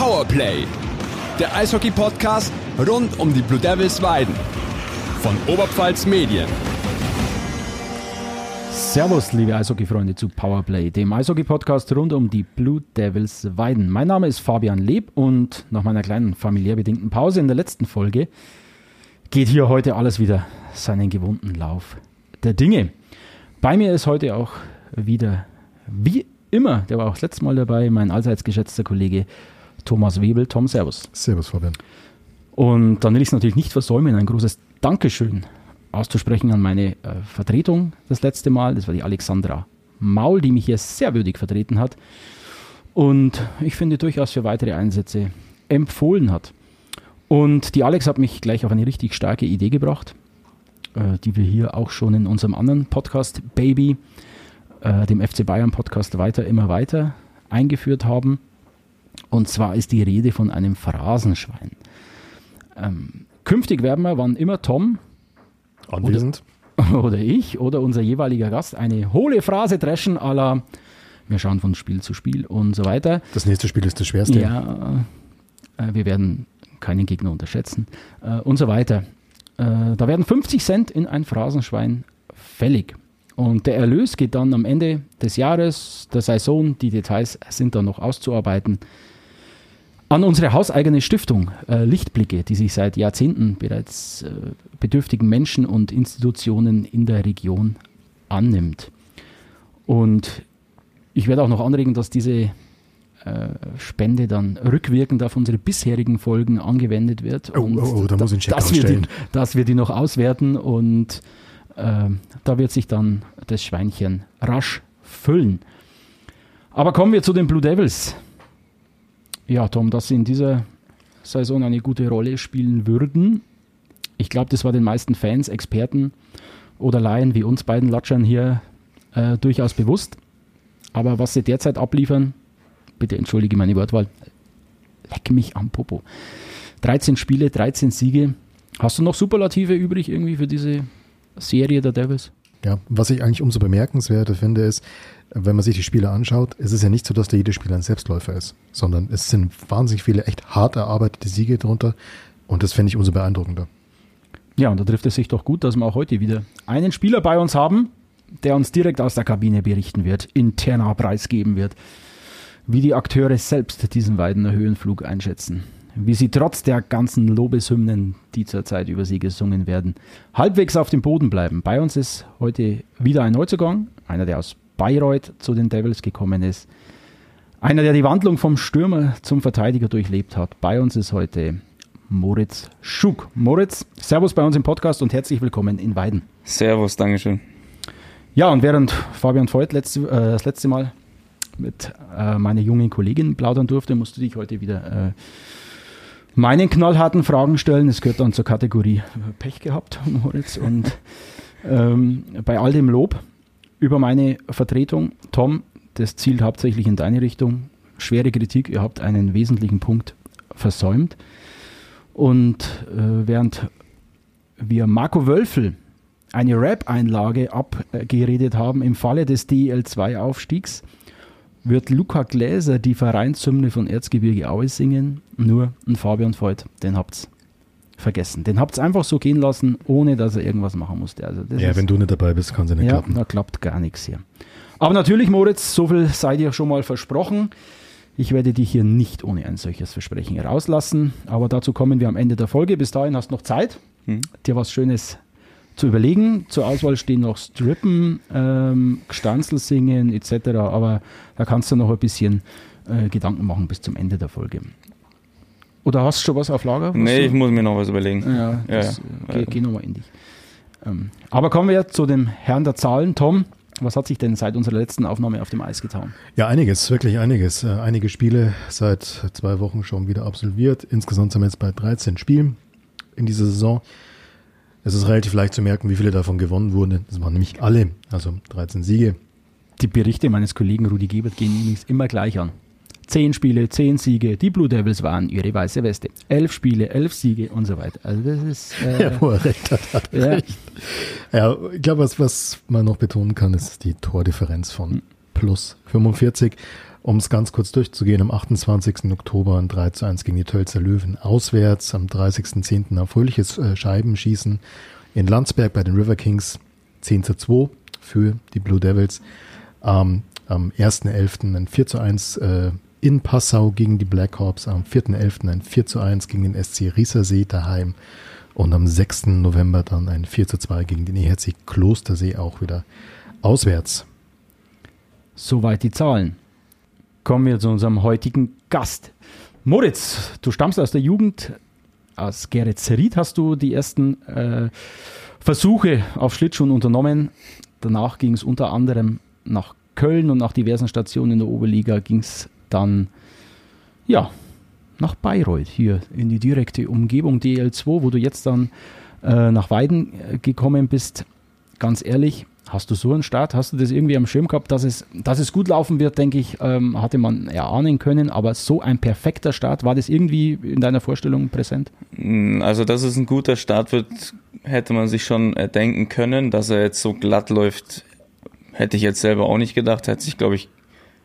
Powerplay, der Eishockey-Podcast rund um die Blue Devils Weiden von Oberpfalz Medien. Servus, liebe Eishockey-Freunde zu Powerplay, dem Eishockey-Podcast rund um die Blue Devils Weiden. Mein Name ist Fabian Leb und nach meiner kleinen familiär bedingten Pause in der letzten Folge geht hier heute alles wieder seinen gewohnten Lauf der Dinge. Bei mir ist heute auch wieder, wie immer, der war auch das letzte Mal dabei, mein allseits geschätzter Kollege Thomas Webel. Tom, Servus. Servus, Fabian. Und dann will ich es natürlich nicht versäumen, ein großes Dankeschön auszusprechen an meine äh, Vertretung das letzte Mal. Das war die Alexandra Maul, die mich hier sehr würdig vertreten hat und ich finde durchaus für weitere Einsätze empfohlen hat. Und die Alex hat mich gleich auf eine richtig starke Idee gebracht, äh, die wir hier auch schon in unserem anderen Podcast Baby, äh, dem FC Bayern Podcast weiter, immer weiter eingeführt haben. Und zwar ist die Rede von einem Phrasenschwein. Ähm, künftig werden wir, wann immer Tom Anwesend. oder, oder ich oder unser jeweiliger Gast eine hohle Phrase dreschen la wir schauen von Spiel zu Spiel und so weiter. Das nächste Spiel ist das schwerste. Ja, äh, wir werden keinen Gegner unterschätzen äh, und so weiter. Äh, da werden 50 Cent in ein Phrasenschwein fällig. Und der Erlös geht dann am Ende des Jahres, der Saison, die Details sind dann noch auszuarbeiten, an unsere hauseigene Stiftung äh, Lichtblicke, die sich seit Jahrzehnten bereits äh, bedürftigen Menschen und Institutionen in der Region annimmt. Und ich werde auch noch anregen, dass diese äh, Spende dann rückwirkend auf unsere bisherigen Folgen angewendet wird. Oh, oh, oh, da muss ich einen Check dass wir, die, dass wir die noch auswerten und da wird sich dann das Schweinchen rasch füllen. Aber kommen wir zu den Blue Devils. Ja, Tom, dass sie in dieser Saison eine gute Rolle spielen würden. Ich glaube, das war den meisten Fans, Experten oder Laien wie uns beiden Latschern hier äh, durchaus bewusst. Aber was sie derzeit abliefern, bitte entschuldige meine Wortwahl, leck mich am Popo. 13 Spiele, 13 Siege. Hast du noch Superlative übrig irgendwie für diese Serie der Devils? Ja, was ich eigentlich umso bemerkenswerter finde, ist, wenn man sich die Spiele anschaut, es ist ja nicht so, dass da jeder Spieler ein Selbstläufer ist, sondern es sind wahnsinnig viele echt hart erarbeitete Siege drunter und das finde ich umso beeindruckender. Ja, und da trifft es sich doch gut, dass wir auch heute wieder einen Spieler bei uns haben, der uns direkt aus der Kabine berichten wird, interner preisgeben wird, wie die Akteure selbst diesen Weidener Höhenflug einschätzen, wie sie trotz der ganzen Lobeshymnen, die zurzeit über sie gesungen werden, halbwegs auf dem Boden bleiben. Bei uns ist heute wieder ein Neuzugang, einer, der aus Bayreuth zu den Devils gekommen ist, einer, der die Wandlung vom Stürmer zum Verteidiger durchlebt hat. Bei uns ist heute Moritz Schug. Moritz, Servus bei uns im Podcast und herzlich willkommen in Weiden. Servus, Dankeschön. Ja, und während Fabian Voigt letzte, äh, das letzte Mal mit äh, meiner jungen Kollegin plaudern durfte, musst du dich heute wieder äh, meinen knallharten Fragen stellen. Es gehört dann zur Kategorie Pech gehabt, Moritz. Und ähm, bei all dem Lob über meine Vertretung, Tom, das zielt hauptsächlich in deine Richtung. Schwere Kritik, ihr habt einen wesentlichen Punkt versäumt. Und äh, während wir Marco Wölfel eine Rap-Einlage abgeredet haben im Falle des DL2-Aufstiegs, wird Luca Gläser die Vereinshymne von Erzgebirge Aue singen. Nur ein Fabian Voigt, den habt's vergessen. Den habt's einfach so gehen lassen, ohne dass er irgendwas machen musste. Also das Ja, ist, wenn du nicht dabei bist, kann es ja nicht ja, klappen. da klappt gar nichts hier. Aber natürlich, Moritz, so viel sei dir schon mal versprochen. Ich werde dich hier nicht ohne ein solches Versprechen rauslassen. Aber dazu kommen wir am Ende der Folge. Bis dahin hast du noch Zeit, Mhm. dir was Schönes zu überlegen. Zur Auswahl stehen noch Strippen, ähm, Gestanzel singen etc. Aber da kannst du noch ein bisschen äh, Gedanken machen bis zum Ende der Folge. Oder hast du schon was auf Lager? was Nee, du- ich muss mir noch was überlegen. ja, Ja, das, ja. äh, Geh, geh nochmal in dich. Ähm, aber kommen wir zu dem Herrn der Zahlen. Tom, was hat sich denn seit unserer letzten Aufnahme auf dem Eis getan? Ja, einiges, wirklich einiges. Äh, einige Spiele seit zwei Wochen schon wieder absolviert. Insgesamt sind wir jetzt bei 13 Spielen in dieser Saison. Es ist relativ leicht zu merken, wie viele davon gewonnen wurden. Das waren nämlich alle, also 13 Siege. Die Berichte meines Kollegen Rudi Gebert gehen übrigens immer gleich an. Zehn Spiele, zehn Siege, die Blue Devils waren ihre weiße Weste. Elf Spiele, elf Siege und so weiter. Also das ist äh, Ja, wo er recht hat, hat ja, recht. Ja, ich glaube, was, was man noch betonen kann, ist die Tordifferenz von plus 45. Um es ganz kurz durchzugehen, am 28. Oktober ein 3 zu 1 gegen die Tölzer Löwen auswärts, am 30.10. ein fröhliches äh, Scheibenschießen in Landsberg bei den River Kings 10 zu 2 für die Blue Devils. Ähm, am 1.11. ein 4 zu 1 äh, in Passau gegen die Blackhawks, am 4.11. ein 4 zu 1 gegen den SC Riesersee daheim und am 6. November dann ein 4 zu 2 gegen den EHC Klostersee auch wieder auswärts. Soweit die Zahlen. Kommen wir zu unserem heutigen Gast. Moritz, du stammst aus der Jugend. Aus Geretsried hast du die ersten äh, Versuche auf Schlittschuhen unternommen. Danach ging es unter anderem nach Köln und nach diversen Stationen in der Oberliga ging es dann ja, nach Bayreuth hier in die direkte Umgebung DL2, wo du jetzt dann äh, nach Weiden äh, gekommen bist. Ganz ehrlich, hast du so einen Start? Hast du das irgendwie am Schirm gehabt, dass es, dass es gut laufen wird, denke ich, ähm, hatte man erahnen können, aber so ein perfekter Start, war das irgendwie in deiner Vorstellung präsent? Mm, also, dass es ein guter Start wird, hätte man sich schon denken können. Dass er jetzt so glatt läuft, hätte ich jetzt selber auch nicht gedacht. Hätte sich, glaube ich,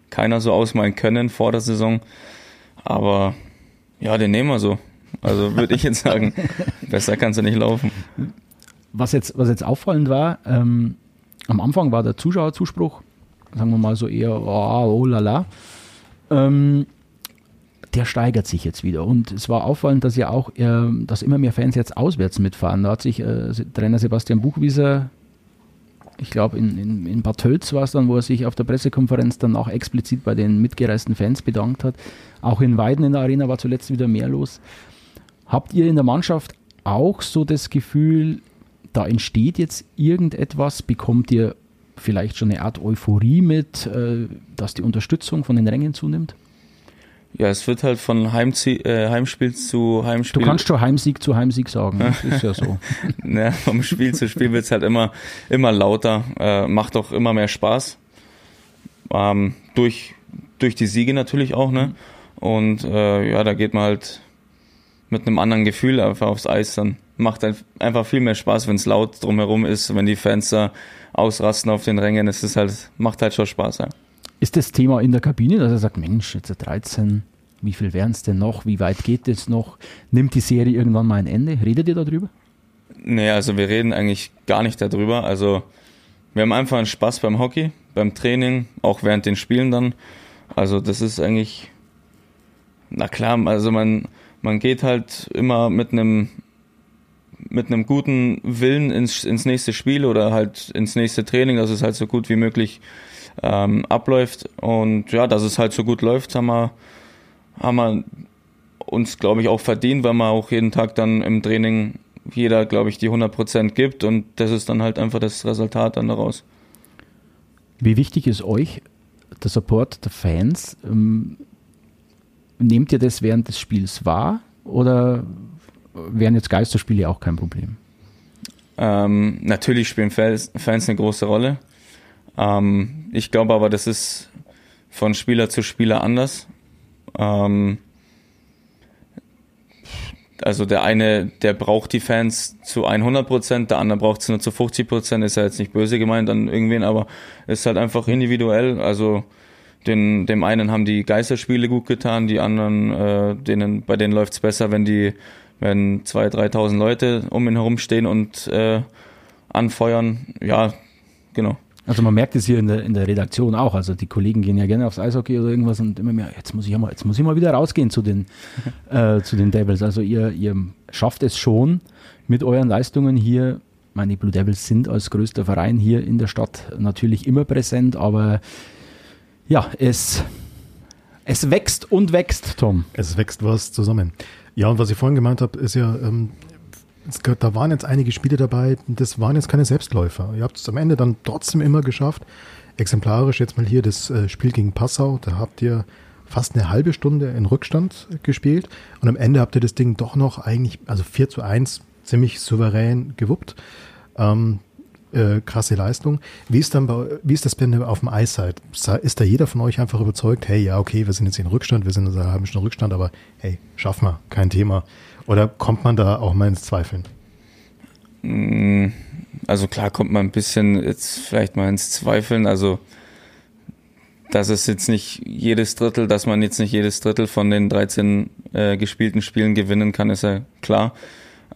keiner so ausmalen können vor der Saison. Aber ja, den nehmen wir so. Also würde ich jetzt sagen, besser kannst du nicht laufen. Was jetzt, was jetzt auffallend war, ähm, am Anfang war der Zuschauerzuspruch, sagen wir mal so eher, oh, oh la la. Ähm, der steigert sich jetzt wieder. Und es war auffallend, dass ja auch, äh, dass immer mehr Fans jetzt auswärts mitfahren. Da hat sich äh, Trainer Sebastian Buchwieser ich glaube, in, in, in Bad Tölz war es dann, wo er sich auf der Pressekonferenz dann auch explizit bei den mitgereisten Fans bedankt hat. Auch in Weiden in der Arena war zuletzt wieder mehr los. Habt ihr in der Mannschaft auch so das Gefühl, da entsteht jetzt irgendetwas? Bekommt ihr vielleicht schon eine Art Euphorie mit, äh, dass die Unterstützung von den Rängen zunimmt? Ja, es wird halt von Heimzie äh, Heimspiel zu Heimspiel. Du kannst schon Heimsieg zu Heimsieg sagen. Das ist ja so. ja, vom Spiel zu Spiel wird es halt immer, immer lauter. Äh, macht auch immer mehr Spaß. Ähm, durch, durch die Siege natürlich auch, ne? Und äh, ja, da geht man halt mit einem anderen Gefühl einfach aufs Eis. Dann macht einfach viel mehr Spaß, wenn es laut drumherum ist, wenn die Fans da ausrasten auf den Rängen. Es ist halt, macht halt schon Spaß, ja. Ist das Thema in der Kabine, dass er sagt, Mensch, jetzt 13, wie viel wären es denn noch? Wie weit geht es noch? Nimmt die Serie irgendwann mal ein Ende? Redet ihr darüber? Nee, also wir reden eigentlich gar nicht darüber. Also wir haben einfach einen Spaß beim Hockey, beim Training, auch während den Spielen dann. Also das ist eigentlich, na klar, also man, man geht halt immer mit einem mit einem guten Willen ins, ins nächste Spiel oder halt ins nächste Training, dass es halt so gut wie möglich ähm, abläuft. Und ja, dass es halt so gut läuft, haben wir, haben wir uns, glaube ich, auch verdient, weil man auch jeden Tag dann im Training jeder, glaube ich, die 100% gibt und das ist dann halt einfach das Resultat dann daraus. Wie wichtig ist euch der Support der Fans? Ähm, nehmt ihr das während des Spiels wahr oder wären jetzt Geisterspiele auch kein Problem? Ähm, natürlich spielen Fans, eine große Rolle. Ähm, ich glaube aber, das ist von Spieler zu Spieler anders. Ähm, also der eine, der braucht die Fans zu 100 Prozent, der andere braucht sie nur zu 50 Prozent. Ist ja jetzt nicht böse gemeint an irgendwen, aber ist halt einfach individuell. Also den, dem einen haben die Geisterspiele gut getan, die anderen, äh, denen, bei denen läuft's besser, wenn die, wenn zwei, 3.000 Leute um ihn herum stehen und äh, anfeuern. Ja, genau. Also man merkt es hier in der, in der Redaktion auch. Also die Kollegen gehen ja gerne aufs Eishockey oder irgendwas und immer mehr, jetzt muss ich ja mal, jetzt muss ich mal wieder rausgehen zu den, äh, zu den Devils. Also ihr, ihr schafft es schon mit euren Leistungen hier. Meine Blue Devils sind als größter Verein hier in der Stadt natürlich immer präsent, aber ja, es, es wächst und wächst, Tom. Es wächst was zusammen. Ja, und was ich vorhin gemeint habe, ist ja, ähm, da waren jetzt einige Spiele dabei, das waren jetzt keine Selbstläufer. Ihr habt es am Ende dann trotzdem immer geschafft. Exemplarisch jetzt mal hier das äh, Spiel gegen Passau, da habt ihr fast eine halbe Stunde in Rückstand gespielt und am Ende habt ihr das Ding doch noch eigentlich, also 4 zu 1, ziemlich souverän gewuppt. Ähm, äh, krasse Leistung. Wie ist dann bei, wie ist das denn auf dem Eis seid? Ist da jeder von euch einfach überzeugt, hey, ja, okay, wir sind jetzt in Rückstand, wir sind in einer halben Rückstand, aber hey, schaffen wir, kein Thema. Oder kommt man da auch mal ins Zweifeln? Mm, also klar kommt man ein bisschen jetzt vielleicht mal ins Zweifeln. Also dass es jetzt nicht jedes Drittel, dass man jetzt nicht jedes Drittel von den 13 äh, gespielten Spielen gewinnen kann, ist ja klar.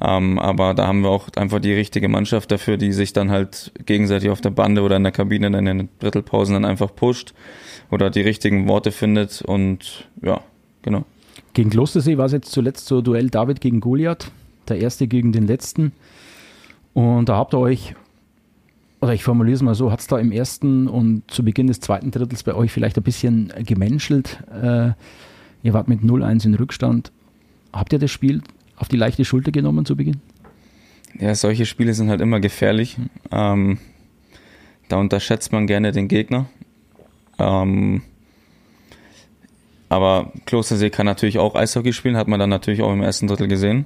Ähm, aber da haben wir auch einfach die richtige Mannschaft dafür, die sich dann halt gegenseitig auf der Bande oder in der Kabine dann in den Drittelpausen dann einfach pusht oder die richtigen Worte findet und ja, genau. Gegen Klostersee war es jetzt zuletzt so Duell David gegen Goliath, der erste gegen den letzten. Und da habt ihr euch, oder ich formuliere es mal so, hat es da im ersten und zu Beginn des zweiten Drittels bei euch vielleicht ein bisschen gemenschelt. Äh, ihr wart mit 0-1 in Rückstand. Habt ihr das Spiel auf die leichte Schulter genommen zu Beginn? Ja, solche Spiele sind halt immer gefährlich. Ähm, da unterschätzt man gerne den Gegner. Ähm, aber Klostersee kann natürlich auch Eishockey spielen, hat man dann natürlich auch im ersten Drittel gesehen.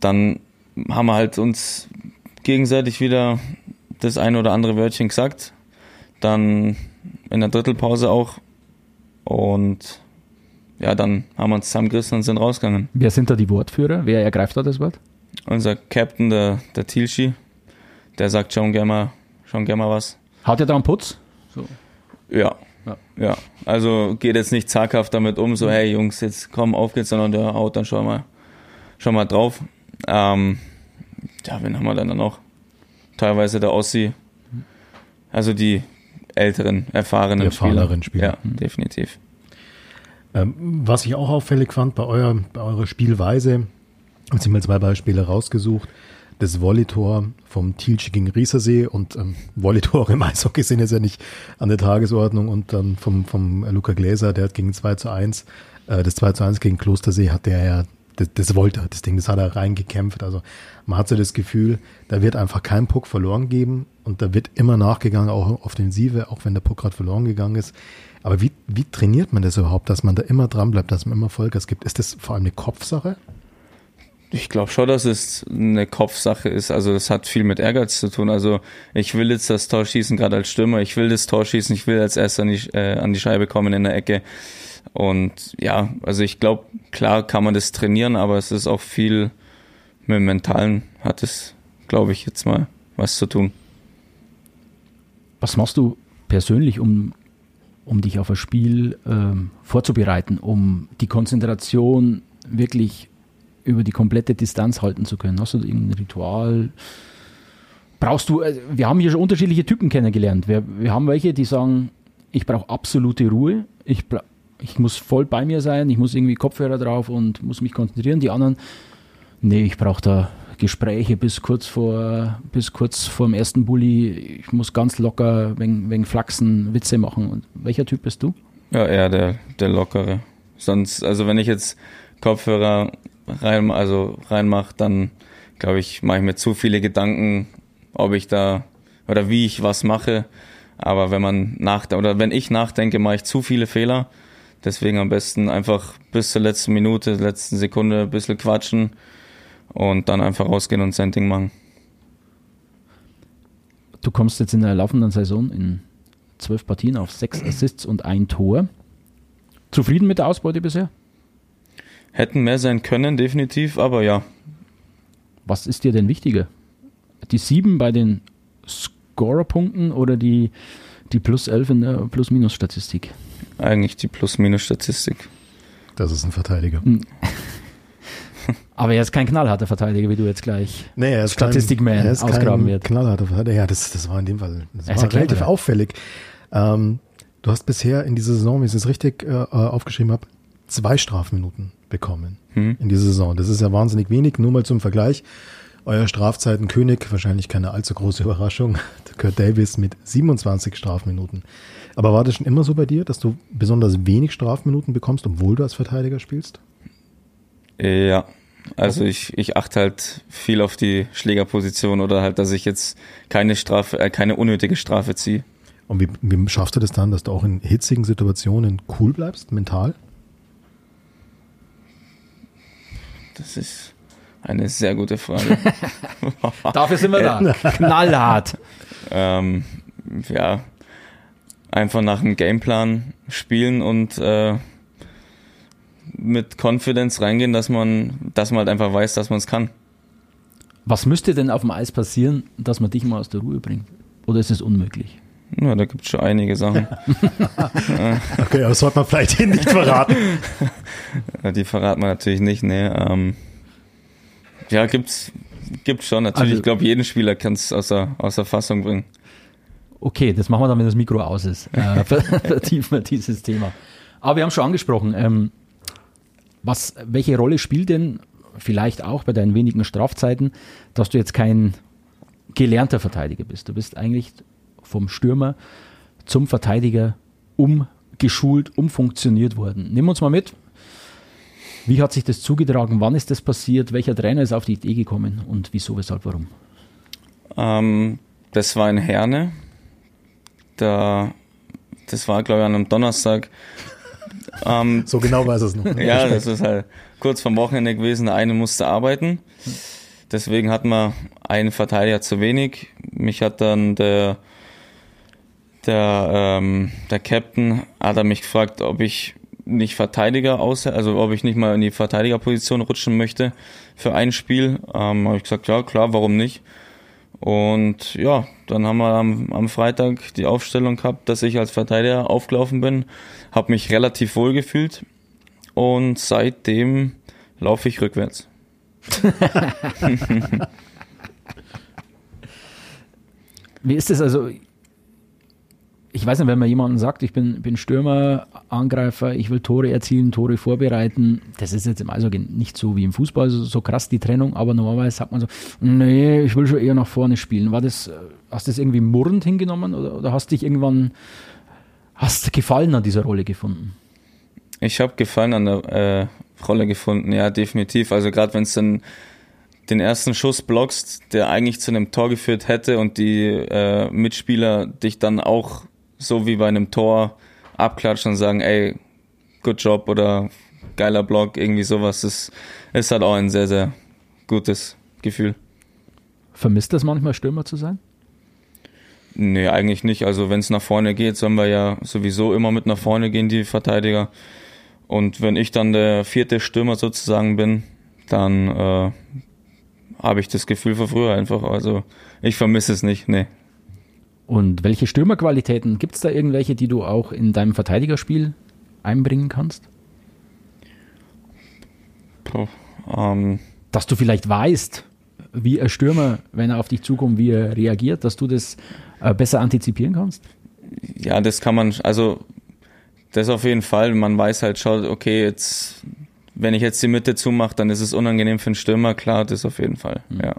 Dann haben wir halt uns gegenseitig wieder das eine oder andere Wörtchen gesagt. Dann in der Drittelpause auch. Und ja, dann haben wir uns zusammengerissen und sind rausgegangen. Wer sind da die Wortführer? Wer ergreift da das Wort? Unser Captain, der, der Tilschi, der sagt schon gerne mal, schon gern mal was. Hat er da einen Putz? So. Ja. ja. Ja. Also geht jetzt nicht zaghaft damit um, so, hey Jungs, jetzt komm, auf geht's, sondern der haut dann schon mal, schon mal drauf. Ähm, ja, wen haben wir dann noch? Teilweise der Ossi. Also die älteren, erfahrenen die erfahreneren Spieler. Spieler. Ja, definitiv. Ähm, was ich auch auffällig fand bei, euer, bei eurer Spielweise, habe ich mal zwei Beispiele rausgesucht. Das Volleytor vom Thielche gegen Riesersee und ähm, Volleytore im Eishockey sind jetzt ja nicht an der Tagesordnung und dann vom, vom Luca Gläser, der hat gegen 2 zu 1, äh, das 2 zu 1 gegen Klostersee hat der ja, das, das wollte er, das Ding, das hat er reingekämpft. Also man hat so das Gefühl, da wird einfach kein Puck verloren geben und da wird immer nachgegangen, auch Offensive, auch wenn der Puck gerade verloren gegangen ist. Aber wie, wie trainiert man das überhaupt, dass man da immer dran bleibt, dass man immer Vollgas gibt? Ist das vor allem eine Kopfsache? Ich glaube schon, dass es eine Kopfsache ist. Also es hat viel mit Ehrgeiz zu tun. Also ich will jetzt das Tor schießen, gerade als Stürmer. Ich will das Tor schießen. Ich will als erster an die, äh, an die Scheibe kommen in der Ecke. Und ja, also ich glaube, klar kann man das trainieren, aber es ist auch viel mit dem Mentalen hat es, glaube ich, jetzt mal was zu tun. Was machst du persönlich, um um dich auf ein Spiel ähm, vorzubereiten, um die Konzentration wirklich über die komplette Distanz halten zu können? Hast du irgendein Ritual? Brauchst du, äh, wir haben hier schon unterschiedliche Typen kennengelernt. Wir, wir haben welche, die sagen, ich brauche absolute Ruhe, ich, ich muss voll bei mir sein, ich muss irgendwie Kopfhörer drauf und muss mich konzentrieren. Die anderen, nee, ich brauche da Gespräche bis kurz vor bis kurz vor dem ersten Bulli. Ich muss ganz locker wegen, wegen Flachsen Witze machen. Und welcher Typ bist du? Ja, eher der, der lockere. Sonst, also wenn ich jetzt Kopfhörer rein, also reinmache, dann glaube ich, mache ich mir zu viele Gedanken, ob ich da oder wie ich was mache. Aber wenn man nach oder wenn ich nachdenke, mache ich zu viele Fehler. Deswegen am besten einfach bis zur letzten Minute, letzten Sekunde ein bisschen quatschen und dann einfach rausgehen und sein Ding machen. Du kommst jetzt in der laufenden Saison in zwölf Partien auf sechs Assists und ein Tor. Zufrieden mit der Ausbeute bisher? Hätten mehr sein können, definitiv, aber ja. Was ist dir denn wichtiger? Die sieben bei den Scorerpunkten oder die, die plus elf in der Plus-Minus-Statistik? Eigentlich die Plus-Minus-Statistik. Das ist ein Verteidiger. Aber er ist kein knallharter Verteidiger, wie du jetzt gleich nee, er ist Statistikman kein, ausgraben wird. Knallharter Verteidiger, ja, das, das war in dem Fall das war relativ clever. auffällig. Ähm, du hast bisher in dieser Saison, wenn ich es richtig äh, aufgeschrieben habe, zwei Strafminuten bekommen hm. in dieser Saison. Das ist ja wahnsinnig wenig, nur mal zum Vergleich. Euer Strafzeitenkönig, wahrscheinlich keine allzu große Überraschung, Kurt Davis mit 27 Strafminuten. Aber war das schon immer so bei dir, dass du besonders wenig Strafminuten bekommst, obwohl du als Verteidiger spielst? Ja, also ich, ich achte halt viel auf die Schlägerposition oder halt, dass ich jetzt keine Strafe, äh, keine unnötige Strafe ziehe. Und wie, wie schaffst du das dann, dass du auch in hitzigen Situationen cool bleibst, mental? Das ist eine sehr gute Frage. Dafür sind wir da. Knallhart. Ähm, ja, einfach nach dem Gameplan spielen und äh, mit Confidence reingehen, dass man, dass man halt einfach weiß, dass man es kann. Was müsste denn auf dem Eis passieren, dass man dich mal aus der Ruhe bringt? Oder ist es unmöglich? Ja, da gibt es schon einige Sachen. okay, aber das sollte man vielleicht hier nicht verraten. Die verraten wir natürlich nicht, nee. Ähm, ja, gibt's, gibt's schon natürlich. Also, ich glaube, jeden Spieler kann es außer, außer Fassung bringen. Okay, das machen wir dann, wenn das Mikro aus ist. Äh, vertiefen wir dieses Thema. Aber wir haben schon angesprochen, ähm, was, welche Rolle spielt denn vielleicht auch bei deinen wenigen Strafzeiten, dass du jetzt kein gelernter Verteidiger bist? Du bist eigentlich vom Stürmer zum Verteidiger umgeschult, umfunktioniert worden. Nimm uns mal mit. Wie hat sich das zugetragen? Wann ist das passiert? Welcher Trainer ist auf die Idee gekommen? Und wieso, weshalb, warum? Ähm, das war in Herne. Da, das war, glaube ich, an einem Donnerstag. Ähm, so genau weiß es noch. ja, das ist halt kurz vom Wochenende gewesen. Der eine musste arbeiten. Deswegen hatten wir einen Verteidiger zu wenig. Mich hat dann der der, ähm, der Captain hat er mich gefragt, ob ich nicht Verteidiger aus, also ob ich nicht mal in die Verteidigerposition rutschen möchte für ein Spiel. Ähm, habe ich gesagt, ja klar, warum nicht? Und ja, dann haben wir am, am Freitag die Aufstellung gehabt, dass ich als Verteidiger aufgelaufen bin, habe mich relativ wohl gefühlt und seitdem laufe ich rückwärts. Wie ist es also? Ich weiß nicht, wenn man jemanden sagt, ich bin, bin Stürmer, Angreifer, ich will Tore erzielen, Tore vorbereiten, das ist jetzt im Eishockey nicht so wie im Fußball, so, so krass die Trennung, aber normalerweise sagt man so, nee, ich will schon eher nach vorne spielen. War das, hast du das irgendwie murrend hingenommen oder, oder hast dich irgendwann, hast Gefallen an dieser Rolle gefunden? Ich habe Gefallen an der äh, Rolle gefunden, ja, definitiv. Also gerade wenn es dann den ersten Schuss blockst, der eigentlich zu einem Tor geführt hätte und die äh, Mitspieler dich dann auch so wie bei einem Tor abklatschen und sagen, ey, good job oder geiler Block, irgendwie sowas. Das ist halt auch ein sehr, sehr gutes Gefühl. Vermisst das manchmal Stürmer zu sein? Nee, eigentlich nicht. Also wenn es nach vorne geht, sollen wir ja sowieso immer mit nach vorne gehen, die Verteidiger. Und wenn ich dann der vierte Stürmer sozusagen bin, dann äh, habe ich das Gefühl für früher einfach. Also ich vermisse es nicht, nee. Und welche Stürmerqualitäten gibt es da irgendwelche, die du auch in deinem Verteidigerspiel einbringen kannst? Puh, ähm. Dass du vielleicht weißt, wie ein Stürmer, wenn er auf dich zukommt, wie er reagiert, dass du das äh, besser antizipieren kannst? Ja, das kann man, also das auf jeden Fall. Man weiß halt schon, okay, jetzt, wenn ich jetzt die Mitte zumache, dann ist es unangenehm für einen Stürmer, klar, das auf jeden Fall, mhm. ja.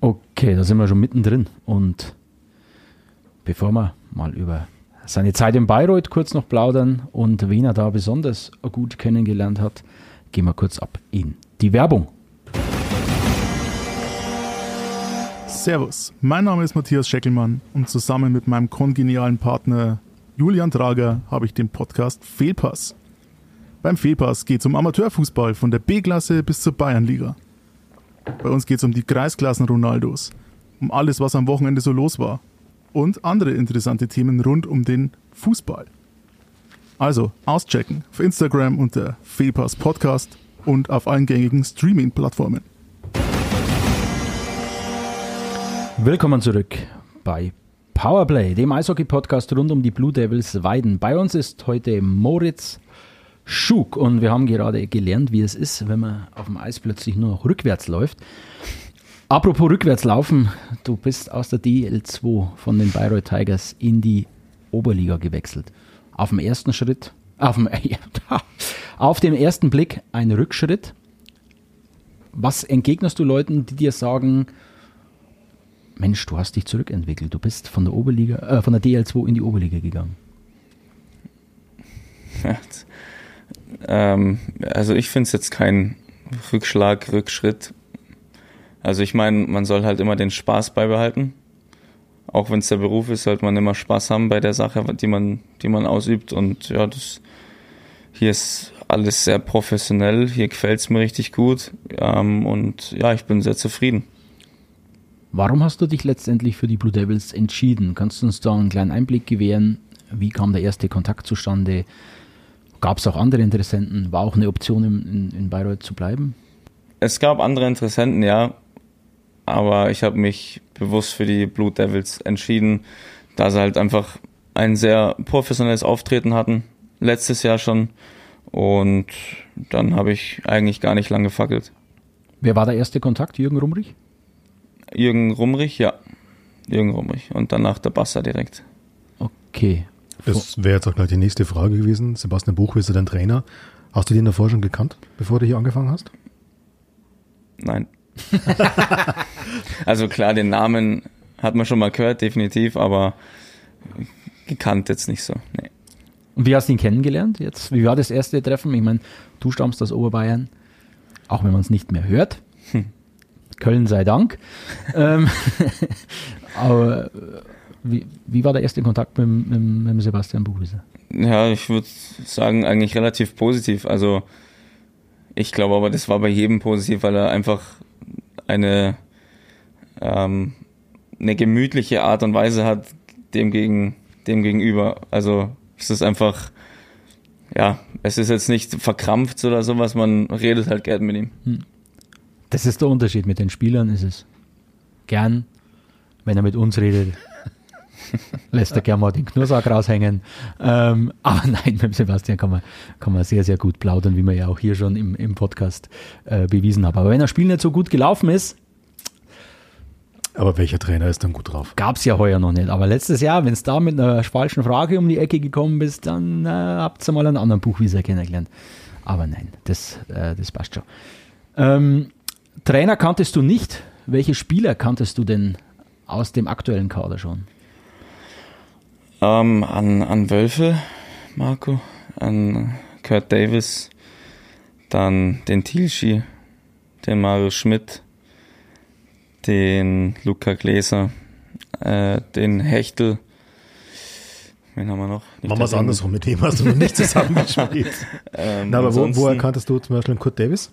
Okay, da sind wir schon mittendrin. Und bevor wir mal über seine Zeit in Bayreuth kurz noch plaudern und wen er da besonders gut kennengelernt hat, gehen wir kurz ab in die Werbung. Servus, mein Name ist Matthias Scheckelmann und zusammen mit meinem kongenialen Partner Julian Trager habe ich den Podcast Fehlpass. Beim Fehlpass geht es um Amateurfußball von der B-Klasse bis zur Bayernliga. Bei uns geht es um die Kreisklassen Ronaldos, um alles, was am Wochenende so los war und andere interessante Themen rund um den Fußball. Also auschecken auf Instagram unter Fehlpass Podcast und auf allen gängigen Streaming-Plattformen. Willkommen zurück bei Powerplay, dem Eishockey-Podcast rund um die Blue Devils Weiden. Bei uns ist heute Moritz Schug. Und wir haben gerade gelernt, wie es ist, wenn man auf dem Eis plötzlich nur noch rückwärts läuft. Apropos rückwärts laufen, du bist aus der DL2 von den Bayreuth Tigers in die Oberliga gewechselt. Auf dem ersten Schritt, auf dem, auf dem ersten Blick ein Rückschritt. Was entgegnest du Leuten, die dir sagen, Mensch, du hast dich zurückentwickelt, du bist von der Oberliga, äh, von der DL2 in die Oberliga gegangen? Ähm, also ich finde es jetzt kein Rückschlag, Rückschritt. Also ich meine, man soll halt immer den Spaß beibehalten. Auch wenn es der Beruf ist, sollte man immer Spaß haben bei der Sache, die man, die man ausübt. Und ja, das hier ist alles sehr professionell. Hier gefällt es mir richtig gut. Ähm, und ja, ich bin sehr zufrieden. Warum hast du dich letztendlich für die Blue Devils entschieden? Kannst du uns da einen kleinen Einblick gewähren? Wie kam der erste Kontakt zustande? Gab es auch andere Interessenten? War auch eine Option, in, in, in Bayreuth zu bleiben? Es gab andere Interessenten, ja. aber ich habe mich bewusst für die Blue Devils entschieden, da sie halt einfach ein sehr professionelles Auftreten hatten, letztes Jahr schon. Und dann habe ich eigentlich gar nicht lange gefackelt. Wer war der erste Kontakt? Jürgen Rumrich? Jürgen Rumrich, ja. Jürgen Rumrich. Und danach der Basser direkt. Okay. Das wäre jetzt auch gleich die nächste Frage gewesen. Sebastian Buch ist dein Trainer. Hast du den davor schon gekannt, bevor du hier angefangen hast? Nein. also klar, den Namen hat man schon mal gehört, definitiv, aber gekannt jetzt nicht so. Nee. Und wie hast du ihn kennengelernt jetzt? Wie war das erste Treffen? Ich meine, du stammst aus Oberbayern, auch wenn man es nicht mehr hört. Hm. Köln sei Dank. ähm, aber äh, wie, wie, war der erste Kontakt mit, mit, mit Sebastian Buchwieser? Ja, ich würde sagen, eigentlich relativ positiv. Also ich glaube aber, das war bei jedem positiv, weil er einfach eine, ähm, eine gemütliche Art und Weise hat dem, gegen, dem gegenüber. Also es ist einfach, ja, es ist jetzt nicht verkrampft oder sowas, man redet halt gern mit ihm. Hm. Das ist der Unterschied mit den Spielern, ist es gern, wenn er mit uns redet. Lässt er gerne mal den Knursack raushängen. Ähm, aber nein, mit Sebastian kann man, kann man sehr, sehr gut plaudern, wie wir ja auch hier schon im, im Podcast äh, bewiesen haben. Aber wenn das Spiel nicht so gut gelaufen ist, aber welcher Trainer ist dann gut drauf? Gab es ja heuer noch nicht. Aber letztes Jahr, wenn es da mit einer falschen Frage um die Ecke gekommen bist, dann äh, habt ihr mal einen anderen Buchwieser kennengelernt. Aber nein, das, äh, das passt schon. Ähm, Trainer kanntest du nicht. Welche Spieler kanntest du denn aus dem aktuellen Kader schon? Ähm, an, an Wölfe, Marco, an Kurt Davis, dann den Tilschi, den Mario Schmidt, den Luca Gläser, äh, den Hechtel. Wen haben wir noch? Nicht Machen wir es andersrum, mit dem hast du noch nicht zusammengespielt. ähm, Na, aber wo, woher kanntest du zum Beispiel Kurt Davis?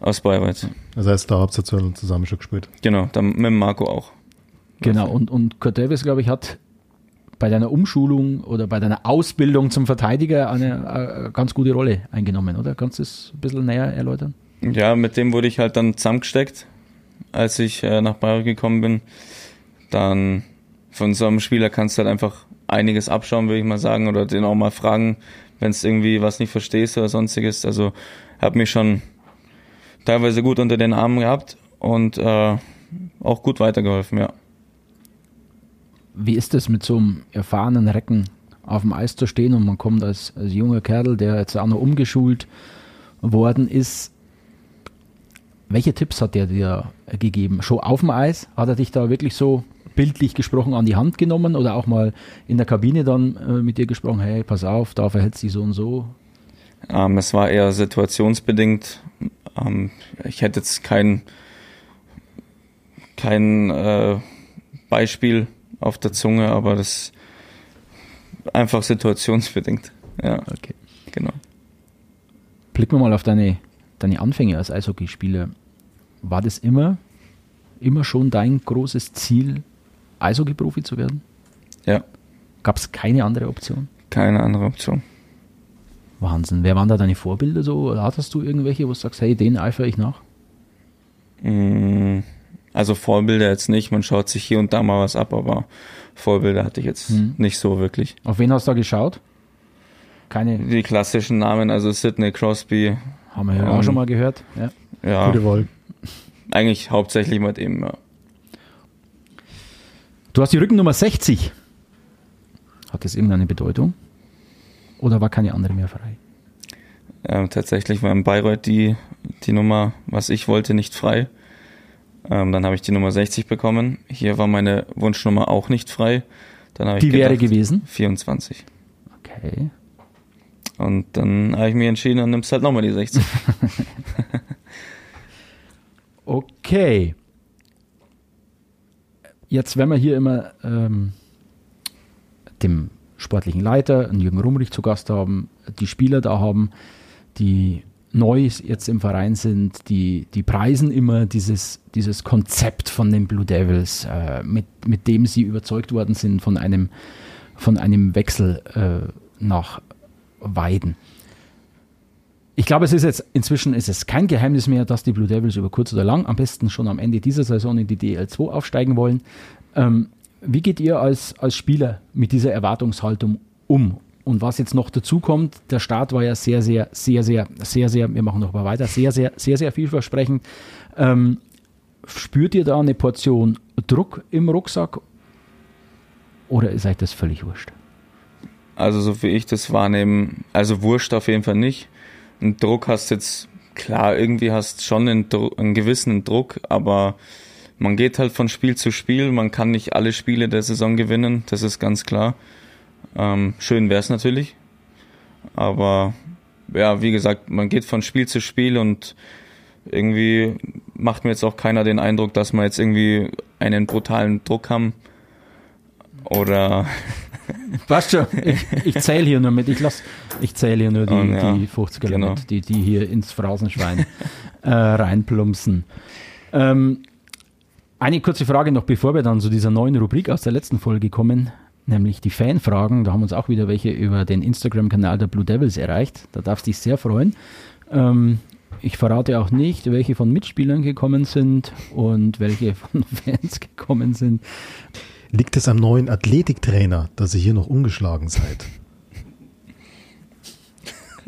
Aus Bayreuth. Das heißt, da habt ihr zusammen schon gespielt. Genau, dann mit Marco auch. Genau, und, und Kurt Davis, glaube ich, hat bei deiner Umschulung oder bei deiner Ausbildung zum Verteidiger eine, eine ganz gute Rolle eingenommen, oder? Kannst du das ein bisschen näher erläutern? Ja, mit dem wurde ich halt dann zusammengesteckt, als ich äh, nach Bayern gekommen bin. Dann von so einem Spieler kannst du halt einfach einiges abschauen, würde ich mal sagen, oder den auch mal fragen, wenn es irgendwie was nicht verstehst oder sonstiges. Also habe mich schon teilweise gut unter den Armen gehabt und äh, auch gut weitergeholfen, ja. Wie ist es mit so einem erfahrenen Recken auf dem Eis zu stehen und man kommt als, als junger Kerl, der jetzt auch noch umgeschult worden ist. Welche Tipps hat der dir gegeben? Schon auf dem Eis? Hat er dich da wirklich so bildlich gesprochen an die Hand genommen oder auch mal in der Kabine dann äh, mit dir gesprochen, hey, pass auf, da verhält sich so und so? Ähm, es war eher situationsbedingt. Ähm, ich hätte jetzt kein, kein äh, Beispiel auf der Zunge, aber das einfach situationsbedingt. Ja, okay. Genau. Blicken wir mal auf deine, deine Anfänge als Eishockeyspieler. War das immer, immer schon dein großes Ziel, Eishockey-Profi zu werden? Ja. Gab es keine andere Option? Keine andere Option. Wahnsinn. Wer waren da deine Vorbilder so? Hattest du irgendwelche, wo du sagst, hey, den eifere ich nach? Mm, also Vorbilder jetzt nicht, man schaut sich hier und da mal was ab, aber Vorbilder hatte ich jetzt hm. nicht so wirklich. Auf wen hast du da geschaut? Keine. Die klassischen Namen, also Sidney Crosby. Haben wir ja ähm, auch schon mal gehört. Ja. ja. Gute Wahl. Eigentlich hauptsächlich mit ihm, ja. Du hast die Rückennummer 60. Hat das irgendeine Bedeutung? Oder war keine andere mehr frei? Ähm, tatsächlich war in Bayreuth die, die Nummer, was ich wollte, nicht frei. Ähm, dann habe ich die Nummer 60 bekommen. Hier war meine Wunschnummer auch nicht frei. Dann die ich wäre gewesen? 24. Okay. Und dann habe ich mich entschieden, dann nimmst du halt nochmal die 60. okay. Jetzt, wenn wir hier immer ähm, dem sportlichen Leiter, Jürgen Rumrich zu Gast haben, die Spieler da haben, die neu jetzt im Verein sind, die, die preisen immer dieses, dieses Konzept von den Blue Devils, äh, mit, mit dem sie überzeugt worden sind von einem, von einem Wechsel äh, nach Weiden. ich glaube, es ist jetzt inzwischen ist es kein Geheimnis mehr, dass die Blue Devils über kurz oder lang, am besten schon am Ende dieser Saison in die DL2 aufsteigen wollen. Ähm, wie geht ihr als, als Spieler mit dieser Erwartungshaltung um? Und was jetzt noch dazu kommt, der Start war ja sehr, sehr, sehr, sehr, sehr, sehr, wir machen noch mal weiter, sehr, sehr, sehr, sehr vielversprechend. Ähm, spürt ihr da eine Portion Druck im Rucksack oder ist euch das völlig wurscht? Also so wie ich das wahrnehme, also wurscht auf jeden Fall nicht. Ein Druck hast jetzt, klar, irgendwie hast schon einen, einen gewissen Druck, aber man geht halt von Spiel zu Spiel. Man kann nicht alle Spiele der Saison gewinnen, das ist ganz klar. Ähm, schön wäre es natürlich. Aber ja, wie gesagt, man geht von Spiel zu Spiel und irgendwie macht mir jetzt auch keiner den Eindruck, dass wir jetzt irgendwie einen brutalen Druck haben. Oder. Passt schon. Ich, ich zähle hier nur mit. Ich, lass, ich zähle hier nur die, und, ja, die 50er genau. mit, die, die hier ins Phrasenschwein äh, reinplumpsen. Ähm, eine kurze Frage noch, bevor wir dann zu dieser neuen Rubrik aus der letzten Folge kommen, nämlich die Fanfragen. Da haben uns auch wieder welche über den Instagram-Kanal der Blue Devils erreicht. Da darfst du dich sehr freuen. Ähm, ich verrate auch nicht, welche von Mitspielern gekommen sind und welche von Fans gekommen sind. Liegt es am neuen Athletiktrainer, dass ihr hier noch ungeschlagen seid?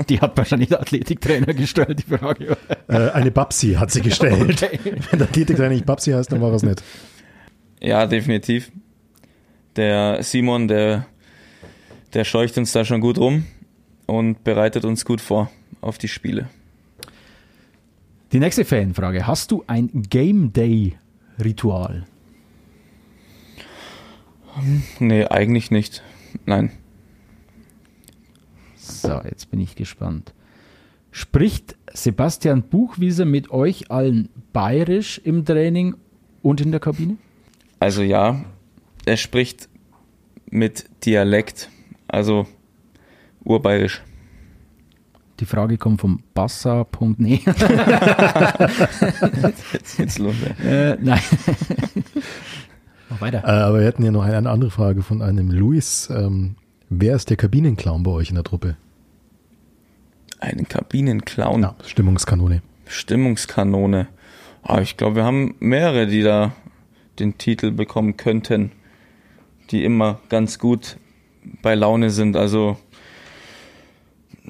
Die hat wahrscheinlich der Athletiktrainer gestellt, die Frage. Äh, eine Babsi hat sie gestellt. Okay. Wenn der Athletiktrainer nicht Babsi heißt, dann war es nicht. Ja, definitiv. Der Simon, der, der scheucht uns da schon gut rum und bereitet uns gut vor auf die Spiele. Die nächste Fanfrage. Hast du ein Game Day Ritual? Nee, eigentlich nicht. Nein. So, jetzt bin ich gespannt. Spricht Sebastian Buchwieser mit euch allen bayerisch im Training und in der Kabine? Also ja, er spricht mit Dialekt, also urbayerisch. Die Frage kommt vom Bassa.ne. jetzt geht's los. Äh, nein. Noch weiter. Äh, aber wir hätten ja noch eine andere Frage von einem Luis. Ähm, wer ist der Kabinenclown bei euch in der Truppe? Einen Kabinenclown? Ja, Stimmungskanone. Stimmungskanone. Ah, ich glaube, wir haben mehrere, die da den Titel bekommen könnten, die immer ganz gut bei Laune sind. Also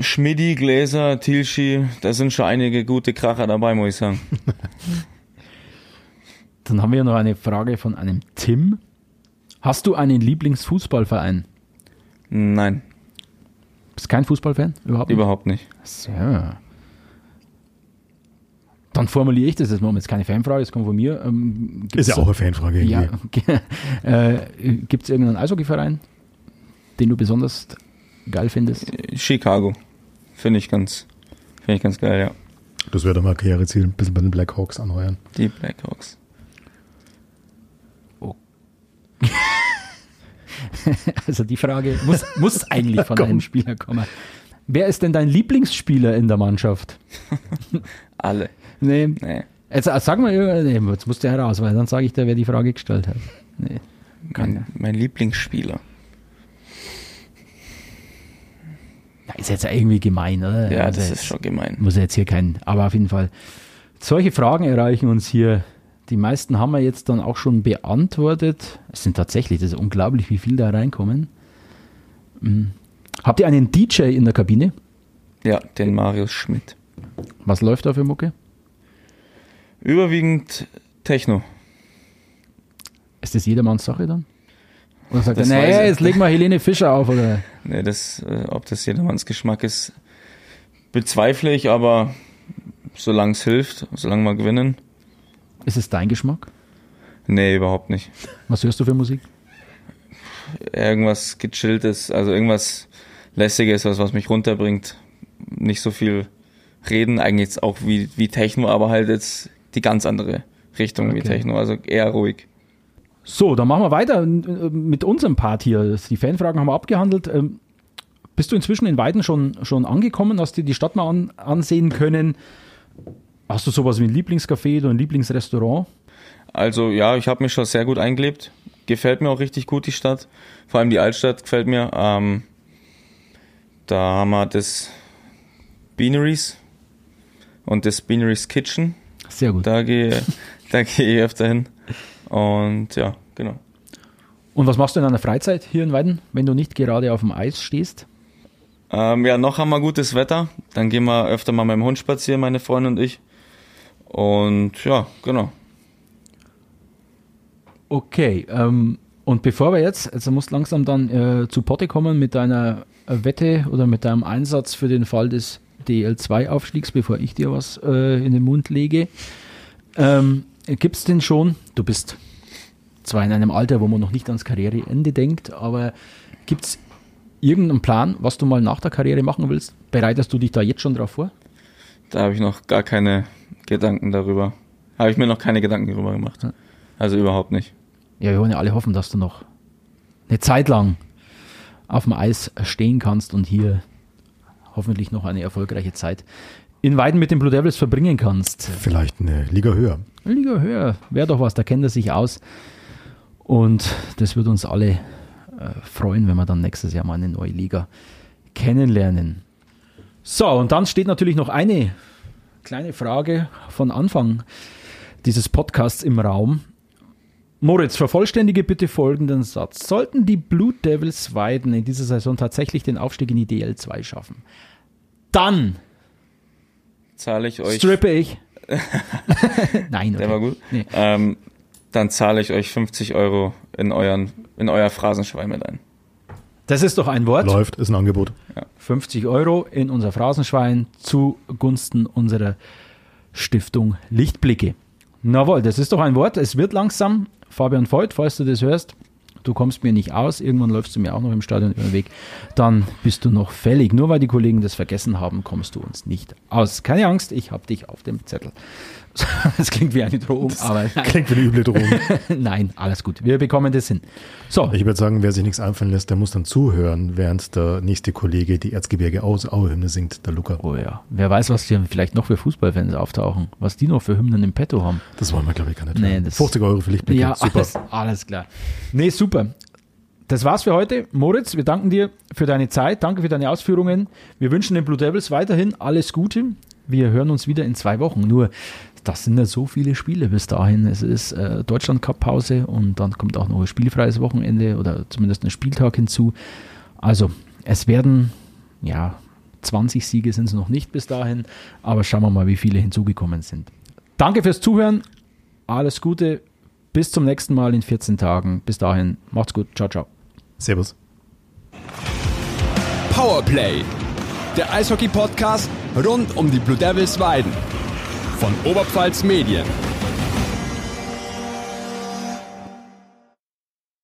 Schmidi, Gläser, Tilschi, da sind schon einige gute Kracher dabei, muss ich sagen. Dann haben wir noch eine Frage von einem Tim. Hast du einen Lieblingsfußballverein? Nein. Bist kein Fußballfan? Überhaupt nicht? Überhaupt nicht. So. Dann formuliere ich das jetzt mal. Jetzt keine Fanfrage, das kommt von mir. Ähm, ist ja auch eine Fanfrage. Ja, äh, Gibt es irgendeinen Eishockeyverein, den du besonders geil findest? Chicago. Finde ich ganz, finde ich ganz geil, ja. Das wäre doch mal Karriereziel, ein bisschen bei den Blackhawks anheuern. Die Blackhawks. Oh. also die Frage muss, muss eigentlich von einem Spieler kommen. Wer ist denn dein Lieblingsspieler in der Mannschaft? Alle. Nee. nee. Jetzt äh, sag mal, nee, jetzt musst du heraus, weil dann sage ich dir, wer die Frage gestellt hat. Nee. Mein, mein Lieblingsspieler. ist jetzt irgendwie gemein, oder? Ja, also das ist schon gemein. Muss jetzt hier kein, aber auf jeden Fall. Solche Fragen erreichen uns hier. Die meisten haben wir jetzt dann auch schon beantwortet. Es sind tatsächlich, das ist unglaublich, wie viel da reinkommen. Hm. Habt ihr einen DJ in der Kabine? Ja, den Marius Schmidt. Was läuft da für Mucke? Überwiegend Techno. Ist das jedermanns Sache dann? Oder sagt das er, naja, jetzt legen wir Helene Fischer auf, oder? Nee, das, äh, ob das jedermanns Geschmack ist, bezweifle ich, aber solange es hilft, solange wir gewinnen. Ist es dein Geschmack? Nee, überhaupt nicht. Was hörst du für Musik? Irgendwas gechilltes, also irgendwas lässiges, was, was mich runterbringt. Nicht so viel reden, eigentlich jetzt auch wie, wie Techno, aber halt jetzt die ganz andere Richtung okay. wie Techno, also eher ruhig. So, dann machen wir weiter mit unserem Part hier. Die Fanfragen haben wir abgehandelt. Ähm, bist du inzwischen in Weiden schon, schon angekommen? Hast du die Stadt mal an, ansehen können? Hast du sowas wie ein Lieblingscafé oder ein Lieblingsrestaurant? Also ja, ich habe mich schon sehr gut eingelebt. Gefällt mir auch richtig gut die Stadt. Vor allem die Altstadt gefällt mir. Ähm, da haben wir das Beaneries, und das Beanery's Kitchen. Sehr gut. Da gehe da gehe ich öfter hin. Und ja, genau. Und was machst du in deiner Freizeit hier in Weiden, wenn du nicht gerade auf dem Eis stehst? Ähm, ja, noch haben wir gutes Wetter. Dann gehen wir öfter mal mit dem Hund spazieren, meine Freundin und ich. Und ja, genau. Okay, ähm, und bevor wir jetzt, also musst langsam dann äh, zu Potte kommen mit deiner Wette oder mit deinem Einsatz für den Fall des DL2-Aufstiegs, bevor ich dir was äh, in den Mund lege. Ähm, Gibt es denn schon, du bist zwar in einem Alter, wo man noch nicht ans Karriereende denkt, aber gibt es irgendeinen Plan, was du mal nach der Karriere machen willst? Bereitest du dich da jetzt schon drauf vor? Da habe ich noch gar keine Gedanken darüber. Habe ich mir noch keine Gedanken darüber gemacht. Also überhaupt nicht. Ja, wir wollen ja alle hoffen, dass du noch eine Zeit lang auf dem Eis stehen kannst und hier hoffentlich noch eine erfolgreiche Zeit in Weiden mit den Blue Devils verbringen kannst. Vielleicht eine Liga höher. Liga höher, wäre doch was, da kennt er sich aus. Und das wird uns alle äh, freuen, wenn wir dann nächstes Jahr mal eine neue Liga kennenlernen. So, und dann steht natürlich noch eine kleine Frage von Anfang dieses Podcasts im Raum. Moritz, vervollständige bitte folgenden Satz. Sollten die Blue Devils Weiden in dieser Saison tatsächlich den Aufstieg in die DL2 schaffen, dann Zahle ich euch. strippe ich. Nein, okay. Der war gut. Nee. Ähm, dann zahle ich euch 50 Euro in, euren, in euer Phrasenschwein mit ein. Das ist doch ein Wort. Läuft, ist ein Angebot. 50 Euro in unser Phrasenschwein zugunsten unserer Stiftung Lichtblicke. Jawohl, das ist doch ein Wort. Es wird langsam. Fabian Voigt, falls du das hörst, du kommst mir nicht aus, irgendwann läufst du mir auch noch im Stadion über den Weg, dann bist du noch fällig. Nur weil die Kollegen das vergessen haben, kommst du uns nicht aus. Keine Angst, ich habe dich auf dem Zettel. Das klingt wie eine Drohung, aber nein, Klingt wie eine üble Drohung. nein, alles gut. Wir bekommen das hin. So, Ich würde sagen, wer sich nichts einfallen lässt, der muss dann zuhören, während der nächste Kollege die Erzgebirge aus Aue-Hymne singt, der Luca. oh ja, wer weiß, was hier vielleicht noch für Fußballfans auftauchen, was die noch für Hymnen im Petto haben. Das wollen wir, glaube ich, gar nicht. Nee, hören. das- 50 Euro für Lichtblicke, Ja, super. alles, alles klar. Nee, super. Das war's für heute. Moritz, wir danken dir für deine Zeit. Danke für deine Ausführungen. Wir wünschen den Blue Devils weiterhin alles Gute. Wir hören uns wieder in zwei Wochen. Nur, das sind ja so viele Spiele bis dahin. Es ist äh, Deutschland Cup Pause und dann kommt auch noch ein spielfreies Wochenende oder zumindest ein Spieltag hinzu. Also, es werden, ja, 20 Siege sind es noch nicht bis dahin, aber schauen wir mal, wie viele hinzugekommen sind. Danke fürs Zuhören. Alles Gute. Bis zum nächsten Mal in 14 Tagen. Bis dahin, macht's gut. Ciao, ciao. Servus. Powerplay, der Eishockey-Podcast rund um die Blue Devils Weiden von Oberpfalz Medien.